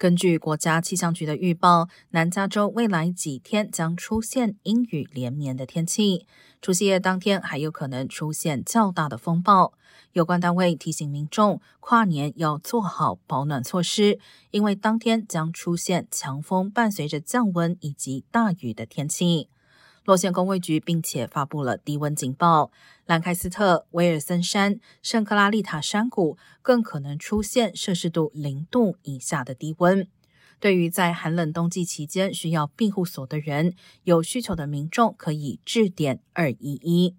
根据国家气象局的预报，南加州未来几天将出现阴雨连绵的天气，除夕夜当天还有可能出现较大的风暴。有关单位提醒民众，跨年要做好保暖措施，因为当天将出现强风伴随着降温以及大雨的天气。洛县公卫局并且发布了低温警报，兰开斯特、威尔森山、圣克拉丽塔山谷更可能出现摄氏度零度以下的低温。对于在寒冷冬季期间需要庇护所的人，有需求的民众可以致电二一一。